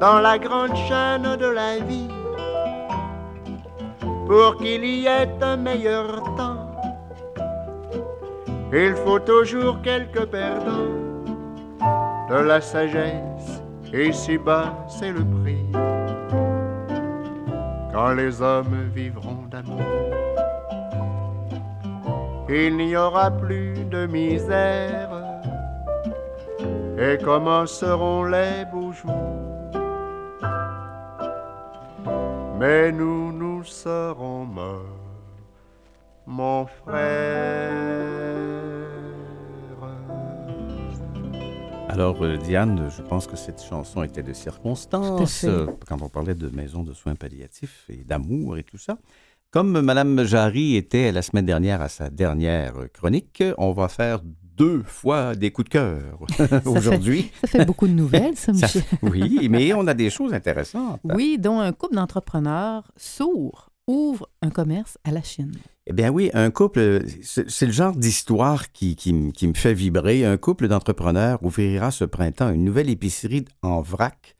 Dans la grande chaîne de la vie, pour qu'il y ait un meilleur temps, il faut toujours quelques perdants de la sagesse, et si bas c'est le prix. Quand les hommes vivront d'amour, il n'y aura plus de misère, et commenceront les beaux jours? Mais nous, nous serons morts, mon frère. Alors, euh, Diane, je pense que cette chanson était de circonstance euh, quand on parlait de maison de soins palliatifs et d'amour et tout ça. Comme Mme Jarry était la semaine dernière à sa dernière chronique, on va faire deux fois des coups de cœur aujourd'hui. Ça, fait beaucoup de nouvelles, ça, Michel. oui, mais on a des choses intéressantes. Oui, dont un couple d'entrepreneurs sourds ouvre un commerce à la Chine. Eh bien oui, un couple, c'est le genre d'histoire qui, me fait vibrer. Un couple d'entrepreneurs ouvrira ce printemps une nouvelle épicerie en vrac,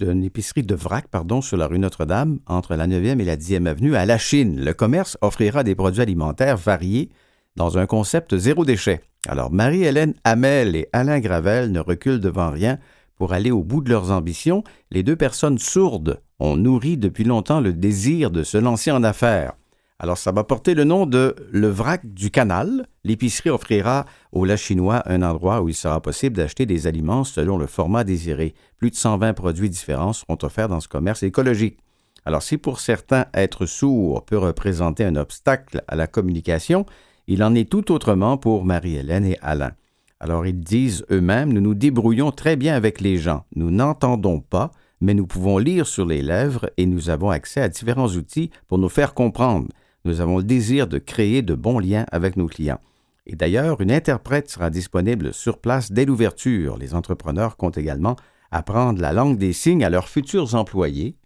épicerie de vrac, pardon, sur la rue Notre-Dame, entre la 9e et la 10e avenue, à la Chine. Le commerce offrira des produits alimentaires variés dans un concept zéro déchet. Alors, Marie-Hélène Hamel et Alain Gravel ne reculent devant rien pour aller au bout de leurs ambitions. Les deux personnes sourdes ont nourri depuis longtemps le désir de se lancer en affaires. Alors, ça va porter le nom de Le Vrac du Canal. L'épicerie offrira aux Lachinois un endroit où il sera possible d'acheter des aliments selon le format désiré. Plus de 120 produits différents seront offerts dans ce commerce écologique. Alors, si pour certains, être sourd peut représenter un obstacle à la communication, il en est tout autrement pour Marie-Hélène et Alain. Alors, ils disent eux-mêmes, nous nous débrouillons très bien avec les gens. Nous n'entendons pas, mais nous pouvons lire sur les lèvres et nous avons accès à différents outils pour nous faire comprendre. Nous avons le désir de créer de bons liens avec nos clients. Et d'ailleurs, une interprète sera disponible sur place dès l'ouverture. Les entrepreneurs comptent également apprendre la langue des signes à leurs futurs employés.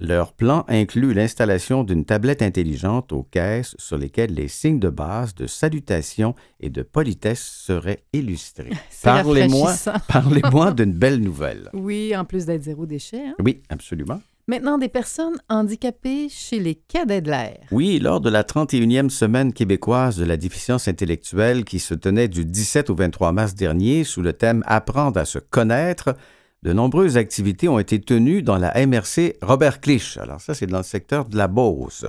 Leur plan inclut l'installation d'une tablette intelligente aux caisses sur lesquelles les signes de base de salutation et de politesse seraient illustrés. Parlez-moi parlez-moi d'une belle nouvelle. Oui, en plus d'être zéro déchet. Hein? Oui, absolument. Maintenant, des personnes handicapées chez les cadets de l'air. Oui, lors de la 31e semaine québécoise de la déficience intellectuelle qui se tenait du 17 au 23 mars dernier sous le thème Apprendre à se connaître, de nombreuses activités ont été tenues dans la MRC Robert Clich. Alors ça, c'est dans le secteur de la Beauce.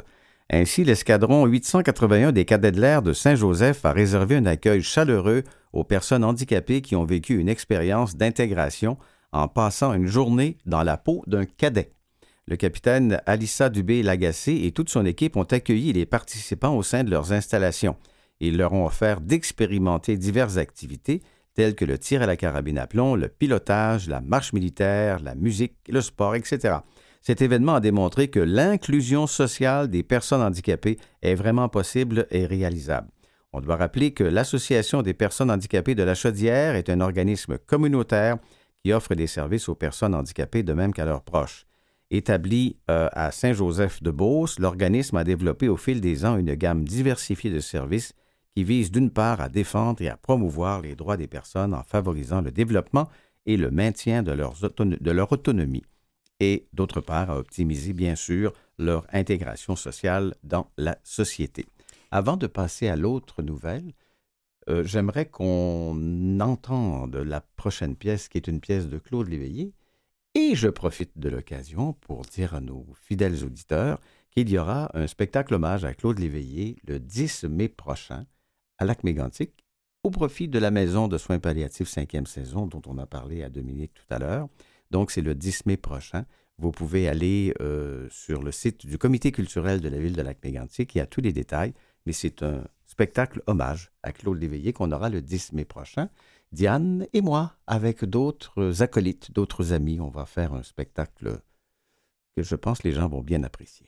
Ainsi, l'escadron 881 des cadets de l'air de Saint-Joseph a réservé un accueil chaleureux aux personnes handicapées qui ont vécu une expérience d'intégration en passant une journée dans la peau d'un cadet. Le capitaine Alissa Dubé-Lagacé et toute son équipe ont accueilli les participants au sein de leurs installations. Ils leur ont offert d'expérimenter diverses activités telles que le tir à la carabine à plomb, le pilotage, la marche militaire, la musique, le sport, etc. Cet événement a démontré que l'inclusion sociale des personnes handicapées est vraiment possible et réalisable. On doit rappeler que l'Association des personnes handicapées de la Chaudière est un organisme communautaire qui offre des services aux personnes handicapées de même qu'à leurs proches. Établi euh, à Saint-Joseph-de-Beauce, l'organisme a développé au fil des ans une gamme diversifiée de services qui visent d'une part à défendre et à promouvoir les droits des personnes en favorisant le développement et le maintien de, de leur autonomie, et d'autre part à optimiser bien sûr leur intégration sociale dans la société. Avant de passer à l'autre nouvelle, euh, j'aimerais qu'on entende la prochaine pièce qui est une pièce de Claude Léveillé, et je profite de l'occasion pour dire à nos fidèles auditeurs qu'il y aura un spectacle hommage à Claude Léveillé le 10 mai prochain à Lac-Mégantic au profit de la Maison de soins palliatifs 5e saison dont on a parlé à Dominique tout à l'heure. Donc, c'est le 10 mai prochain. Vous pouvez aller euh, sur le site du Comité culturel de la ville de Lac-Mégantic. Il y a tous les détails, mais c'est un spectacle hommage à Claude Léveillé qu'on aura le 10 mai prochain. Diane et moi, avec d'autres acolytes, d'autres amis, on va faire un spectacle que je pense les gens vont bien apprécier.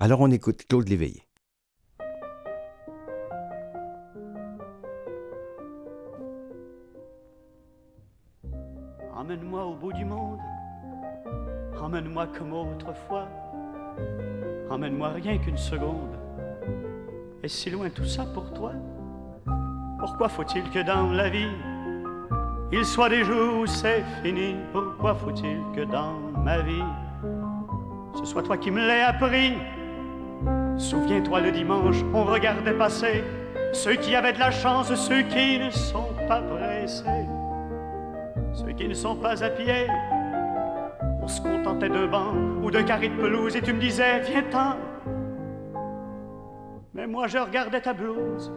Alors on écoute Claude Léveillé. Emmène-moi au bout du monde, emmène-moi comme autrefois, emmène-moi rien qu'une seconde. Et si loin tout ça pour toi Pourquoi faut-il que dans la vie il soit des jours où c'est fini? Pourquoi faut-il que dans ma vie, ce soit toi qui me l'aies appris? Souviens-toi le dimanche, on regardait passer ceux qui avaient de la chance, ceux qui ne sont pas pressés, ceux qui ne sont pas à pied. On se contentait de bancs ou de carrés de pelouse et tu me disais, viens-t'en. Mais moi je regardais ta blouse,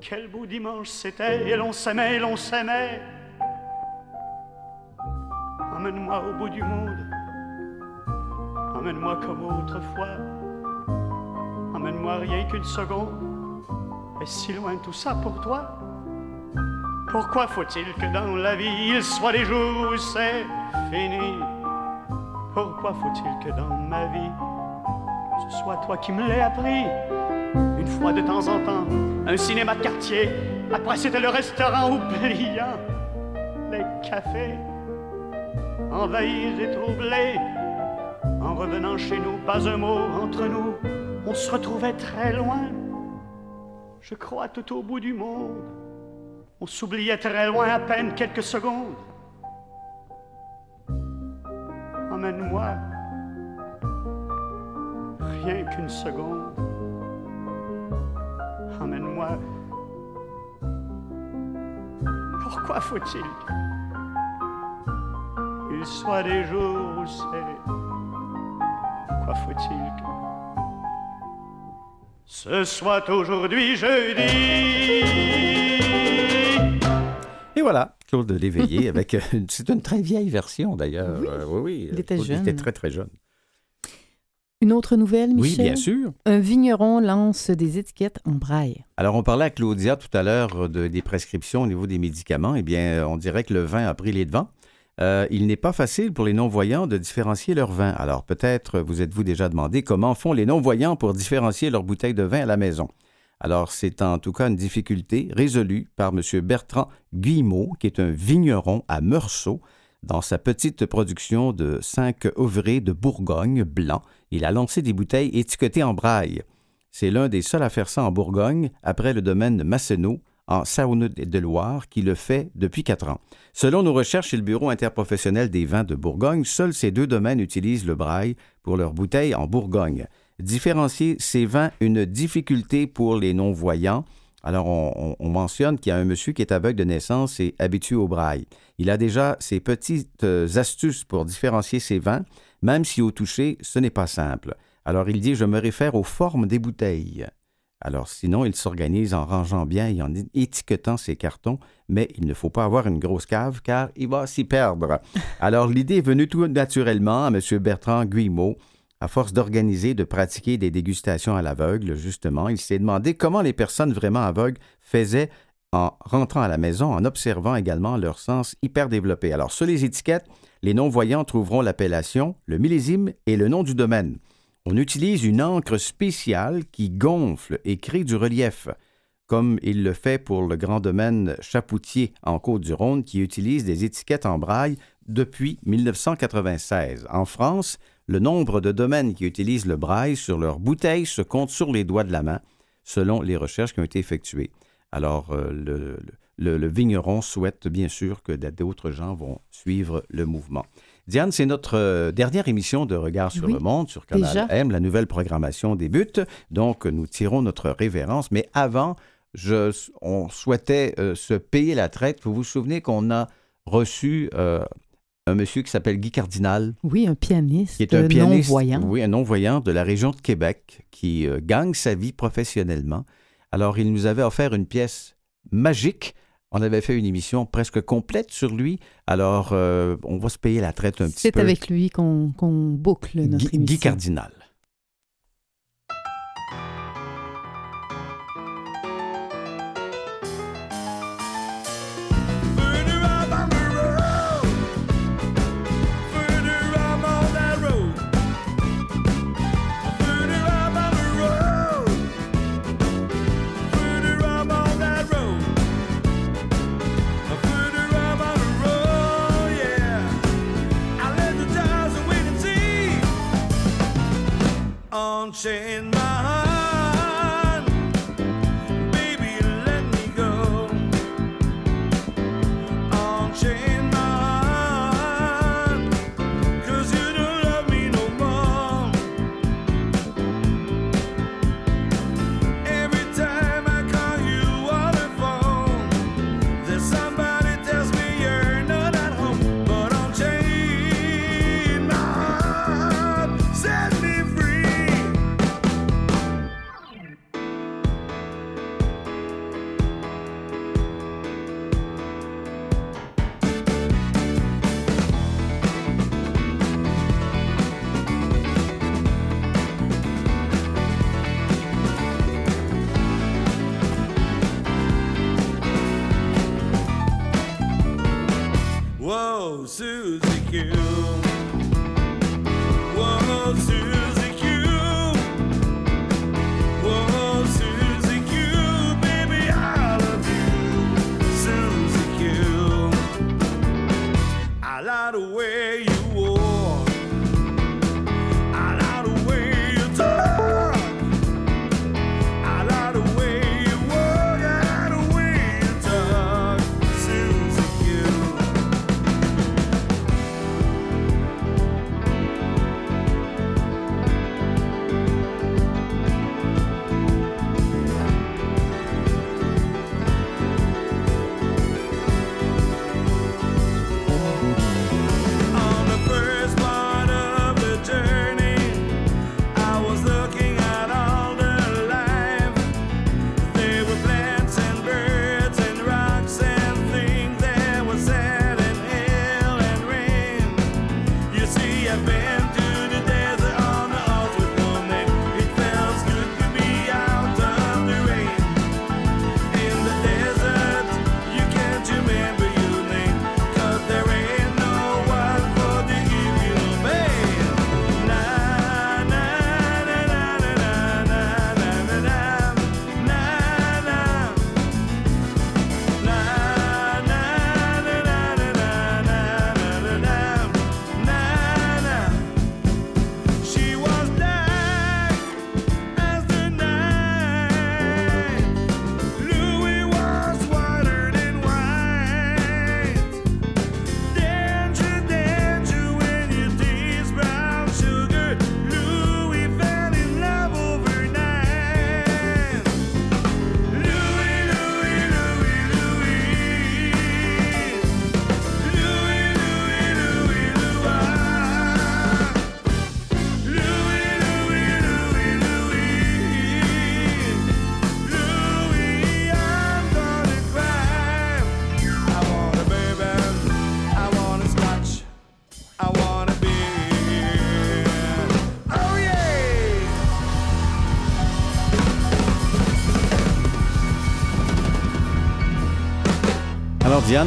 quel beau dimanche c'était, et l'on s'aimait, et l'on s'aimait. Emmène-moi au bout du monde. Emmène-moi comme autrefois. Emmène-moi rien qu'une seconde. Et si loin tout ça pour toi Pourquoi faut-il que dans la vie il soit des jours où c'est fini? Pourquoi faut-il que dans ma vie ce soit toi qui me l'aies appris? Une fois de temps en temps, un cinéma de quartier. Après c'était le restaurant oubliant les cafés envahis et troublés. En revenant chez nous, pas un mot entre nous, on se retrouvait très loin. Je crois tout au bout du monde, on s'oubliait très loin à peine quelques secondes. Emmène-moi, rien qu'une seconde. Emmène-moi. Pourquoi faut-il qu'il soit des jours où c'est? Quoi faut-il que ce soit aujourd'hui jeudi? Et voilà, Claude Léveillé avec. euh, C'est une très vieille version d'ailleurs. Oui, Euh, oui, oui. il était Claude jeune. était très, très jeune. Une autre nouvelle, Oui, Michel? bien sûr. Un vigneron lance des étiquettes en braille. Alors, on parlait à Claudia tout à l'heure de- des prescriptions au niveau des médicaments. Eh bien, euh, on dirait que le vin a pris les devants. Euh, il n'est pas facile pour les non-voyants de différencier leur vin. Alors, peut-être vous êtes-vous déjà demandé comment font les non-voyants pour différencier leur bouteille de vin à la maison? Alors, c'est en tout cas une difficulté résolue par M. Bertrand Guillemot, qui est un vigneron à Meursault. Dans sa petite production de cinq ouvrés de Bourgogne blanc, il a lancé des bouteilles étiquetées en braille. C'est l'un des seuls à faire ça en Bourgogne, après le domaine de Massenot, en Saône-de-Loire, qui le fait depuis quatre ans. Selon nos recherches chez le Bureau interprofessionnel des vins de Bourgogne, seuls ces deux domaines utilisent le braille pour leurs bouteilles en Bourgogne. Différencier ces vins, une difficulté pour les non-voyants. Alors, on mentionne qu'il y a un monsieur qui est aveugle de naissance et habitué au braille. Il a déjà ses petites euh, astuces pour différencier ses vins, même si au toucher, ce n'est pas simple. Alors, il dit Je me réfère aux formes des bouteilles. Alors, sinon, il s'organise en rangeant bien et en étiquetant ses cartons, mais il ne faut pas avoir une grosse cave car il va s'y perdre. Alors, l'idée est venue tout naturellement à M. Bertrand Guillemot. À force d'organiser, de pratiquer des dégustations à l'aveugle, justement, il s'est demandé comment les personnes vraiment aveugles faisaient en rentrant à la maison, en observant également leur sens hyper développé. Alors, sur les étiquettes, les non-voyants trouveront l'appellation, le millésime et le nom du domaine. On utilise une encre spéciale qui gonfle et crée du relief, comme il le fait pour le grand domaine Chapoutier en Côte-du-Rhône qui utilise des étiquettes en braille depuis 1996. En France, le nombre de domaines qui utilisent le braille sur leurs bouteilles se compte sur les doigts de la main, selon les recherches qui ont été effectuées. Alors, euh, le, le- le vigneron souhaite bien sûr que d'autres gens vont suivre le mouvement. Diane, c'est notre euh, dernière émission de Regard sur Oui, le monde sur Canal déjà. M. La nouvelle programmation débute, donc nous tirons notre révérence. Mais avant, je, on souhaitait euh, se payer la traite. Vous vous souvenez qu'on a reçu euh, un monsieur qui s'appelle Guy Cardinal, Oui, un pianiste, qui est un pianiste, non-voyant. oui, un non-voyant de la région de Québec, qui euh, gagne sa vie professionnellement. Alors, il nous avait offert une pièce magique. On avait fait une émission presque complète sur lui. Alors, euh, on va se payer la traite un petit C'est peu. avec lui qu'on qu'on boucle notre Guy, émission. Guy Cardinal. say Susie Q.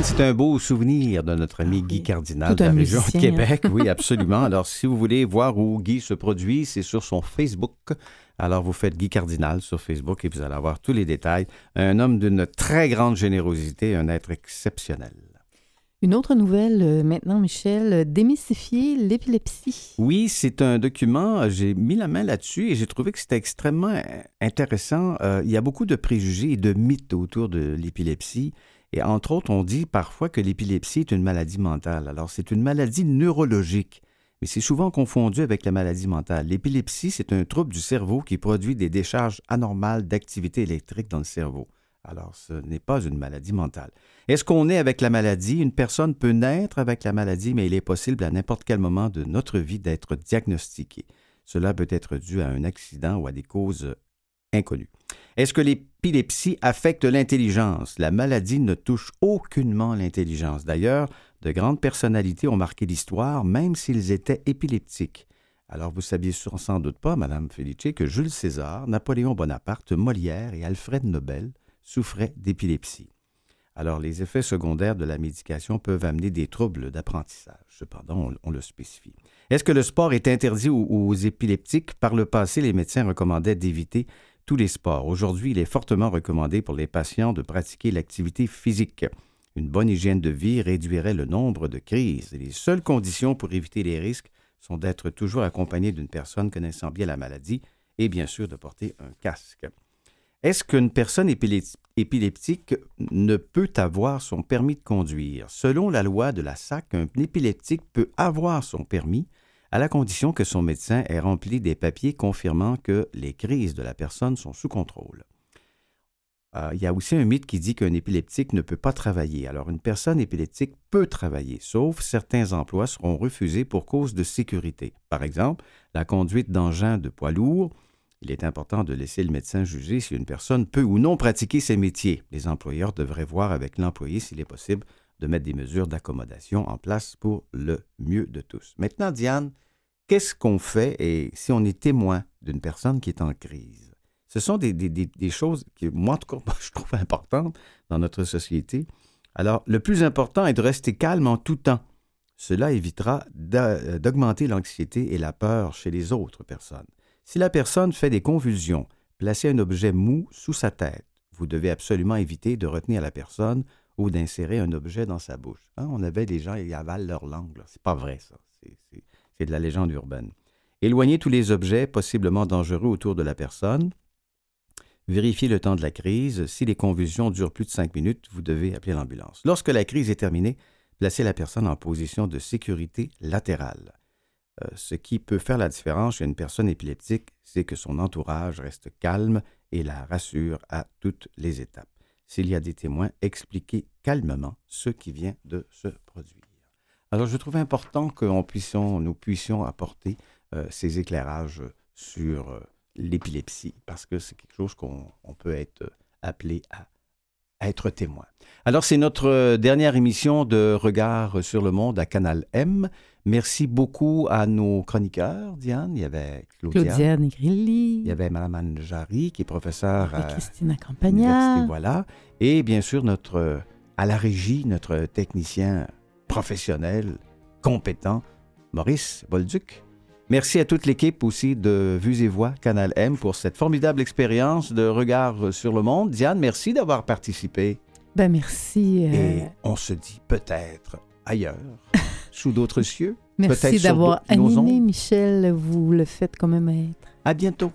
C'est un beau souvenir de notre ami Guy Cardinal de la région de musicien, Québec. Oui, absolument. Alors, si vous voulez voir où Guy se produit, c'est sur son Facebook. Alors, vous faites Guy Cardinal sur Facebook et vous allez avoir tous les détails. Un homme d'une très grande générosité, un être exceptionnel. Une autre nouvelle euh, maintenant, Michel, euh, démystifier l'épilepsie. Oui, c'est un document, j'ai mis la main là-dessus et j'ai trouvé que c'était extrêmement euh, intéressant. Euh, il y a beaucoup de préjugés et de mythes autour de l'épilepsie. Et entre autres, on dit parfois que l'épilepsie est une maladie mentale. Alors, c'est une maladie neurologique, mais c'est souvent confondu avec la maladie mentale. L'épilepsie, c'est un trouble du cerveau qui produit des décharges anormales d'activité électrique dans le cerveau. Alors, ce n'est pas une maladie mentale. Est-ce qu'on est avec la maladie? Une personne peut naître avec la maladie, mais il est possible à n'importe quel moment de notre vie d'être diagnostiqué. Cela peut être dû à un accident ou à des causes inconnues. Est-ce que l'épilepsie affecte l'intelligence? La maladie ne touche aucunement l'intelligence. D'ailleurs, de grandes personnalités ont marqué l'histoire, même s'ils étaient épileptiques. Alors, vous saviez sans doute pas, Madame Felice, que Jules César, Napoléon Bonaparte, Molière et Alfred Nobel souffraient d'épilepsie. Alors, les effets secondaires de la médication peuvent amener des troubles d'apprentissage. Cependant, on, le spécifie. Est-ce que le sport est interdit aux épileptiques? Par le passé, les médecins recommandaient d'éviter tous les sports. Aujourd'hui, il est fortement recommandé pour les patients de pratiquer l'activité physique. Une bonne hygiène de vie réduirait le nombre de crises. Les seules conditions pour éviter les risques sont d'être toujours accompagné d'une personne connaissant bien la maladie et bien sûr de porter un casque. Est-ce qu'une personne épileptique ne peut avoir son permis de conduire? Selon la loi de la SAC, un épileptique peut avoir son permis à la condition que son médecin ait rempli des papiers confirmant que les crises de la personne sont sous contrôle. Euh, il y a aussi un mythe qui dit qu'un épileptique ne peut pas travailler. Alors, une personne épileptique peut travailler, sauf certains emplois seront refusés pour cause de sécurité. Par exemple, la conduite d'engins de poids lourds. Il est important de laisser le médecin juger si une personne peut ou non pratiquer ses métiers. Les employeurs devraient voir avec l'employé s'il est possible de mettre des mesures d'accommodation en place pour le mieux de tous. Maintenant, Diane, qu'est-ce qu'on fait et si on est témoin d'une personne qui est en crise? Ce sont des, des- des- choses que moi, en tout cas, je trouve importantes dans notre société. Alors, le plus important est de rester calme en tout temps. Cela évitera d'a- d'augmenter l'anxiété et la peur chez les autres personnes. Si la personne fait des convulsions, placez un objet mou sous sa tête. Vous devez absolument éviter de retenir la personne ou d'insérer un objet dans sa bouche. Hein, on avait des gens, ils avalent leur langue. C'est pas vrai, ça. C'est de la légende urbaine. Éloignez tous les objets possiblement dangereux autour de la personne. Vérifiez le temps de la crise. Si les convulsions durent plus de cinq minutes, vous devez appeler l'ambulance. Lorsque la crise est terminée, placez la personne en position de sécurité latérale. Euh, ce qui peut faire la différence chez une personne épileptique, c'est que son entourage reste calme et la rassure à toutes les étapes. S'il y a des témoins, expliquez calmement ce qui vient de se produire. Alors, je trouve important que nous puissions apporter euh, ces éclairages sur euh, l'épilepsie, parce que c'est quelque chose qu'on on peut être euh, appelé à, à être témoin. Alors, c'est notre dernière émission de Regard sur le monde à Canal M. Merci beaucoup à nos chroniqueurs, Diane. Il y avait Claudia. Claudia Negrilli. Il y avait Mme Anne Jarry, qui est professeure à Christina Campagna. voilà. Et bien sûr, notre, à la régie, notre technicien professionnel, compétent, Maurice Bolduc. Merci à toute l'équipe aussi de Vues et Voix Canal M pour cette formidable expérience de regard sur le monde. Diane, merci d'avoir participé. Ben merci. euh, Et on se dit peut-être ailleurs, sous d'autres cieux. merci d'avoir animé. Michel. Vous le faites comme un maître. À bientôt.